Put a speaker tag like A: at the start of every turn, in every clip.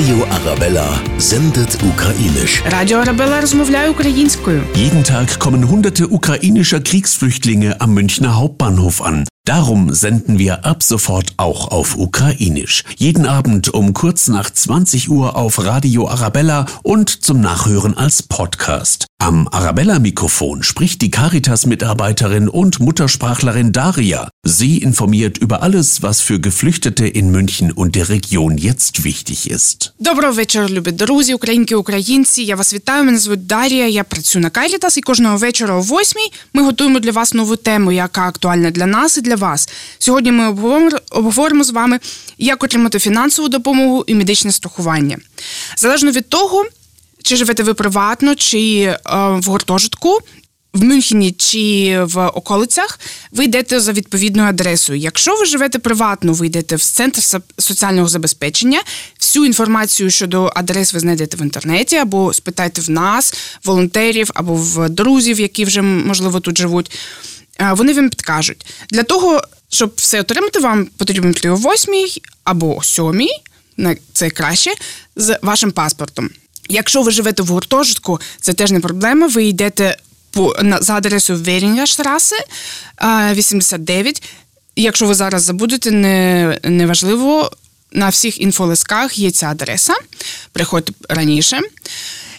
A: Radio Arabella sendet ukrainisch.
B: Радіо Арабела розмовляє українською.
C: Jeden Tag kommen hunderte ukrainischer Kriegsflüchtlinge am Münchner Hauptbahnhof an. Darum senden wir ab sofort auch auf Ukrainisch. Jeden Abend um kurz nach 20 Uhr auf Radio Arabella und zum Nachhören als Podcast. Am Arabella-Mikrofon spricht die Caritas-Mitarbeiterin und Muttersprachlerin Daria. Sie informiert über alles, was für Geflüchtete in München und der Region jetzt wichtig ist.
B: Доброго вечора, любі друзі, українки, українці. Я вас вітаю. Мене звуть Дарія. Я працюю на Caritas і кожного вечора о 8 ми готуємо для вас нову тему, яка актуальна для нас і для вас. Сьогодні ми обговоримо з вами, як отримати фінансову допомогу і медичне страхування. Залежно від того, чи живете ви приватно, чи е, в гуртожитку. В Мюнхені чи в околицях ви йдете за відповідною адресою. Якщо ви живете приватно, ви йдете в центр соціального забезпечення. Всю інформацію щодо адрес ви знайдете в інтернеті, або спитайте в нас, волонтерів, або в друзів, які вже можливо тут живуть. Вони вам підкажуть. Для того, щоб все отримати, вам потрібно йти о 8 або 7, це краще, з вашим паспортом. Якщо ви живете в гуртожитку, це теж не проблема. Ви йдете по на за адресою Верінгашраси 89. Якщо ви зараз забудете, не, неважливо. На всіх інфолисках є ця адреса. Приходьте раніше.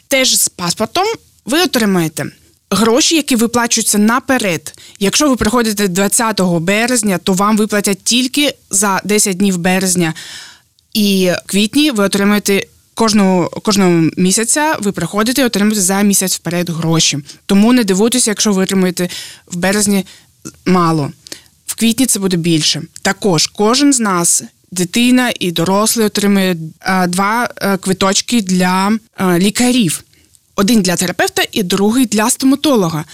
B: Теж з паспортом ви отримаєте гроші, які виплачуються наперед. Якщо ви приходите 20 березня, то вам виплатять тільки за 10 днів березня. І квітні ви отримаєте кожного, кожного місяця, ви приходите і отримуєте за місяць вперед гроші. Тому не дивуйтеся, якщо ви отримуєте в березні мало. В квітні це буде більше. Також кожен з нас, дитина і дорослий, отримує е, два е, квиточки для е, лікарів: один для терапевта і другий для стоматолога.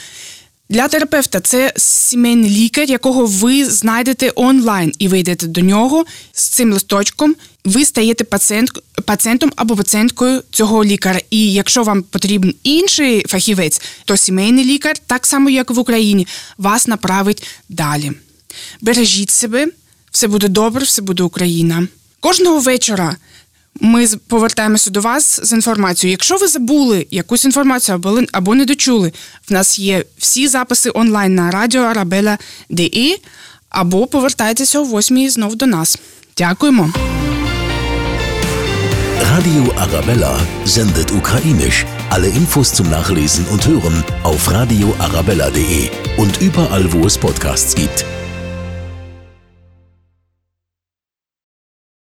B: Для терапевта це сімейний лікар, якого ви знайдете онлайн, і ви йдете до нього з цим листочком. Ви стаєте пацієнт, пацієнтом або пацієнткою цього лікаря. І якщо вам потрібен інший фахівець, то сімейний лікар, так само як в Україні, вас направить далі. Бережіть себе, все буде добре, все буде Україна. Кожного вечора ми повертаємося до вас з інформацією. Якщо ви забули якусь інформацію або, або не дочули, в нас є всі записи онлайн на радіо Arabella.de або повертайтеся о 8 знов до нас. Дякуємо.
A: Radio Arabella sendet ukrainisch. Alle Infos zum Nachlesen und Hören auf radioarabella.de und überall, wo es Podcasts gibt.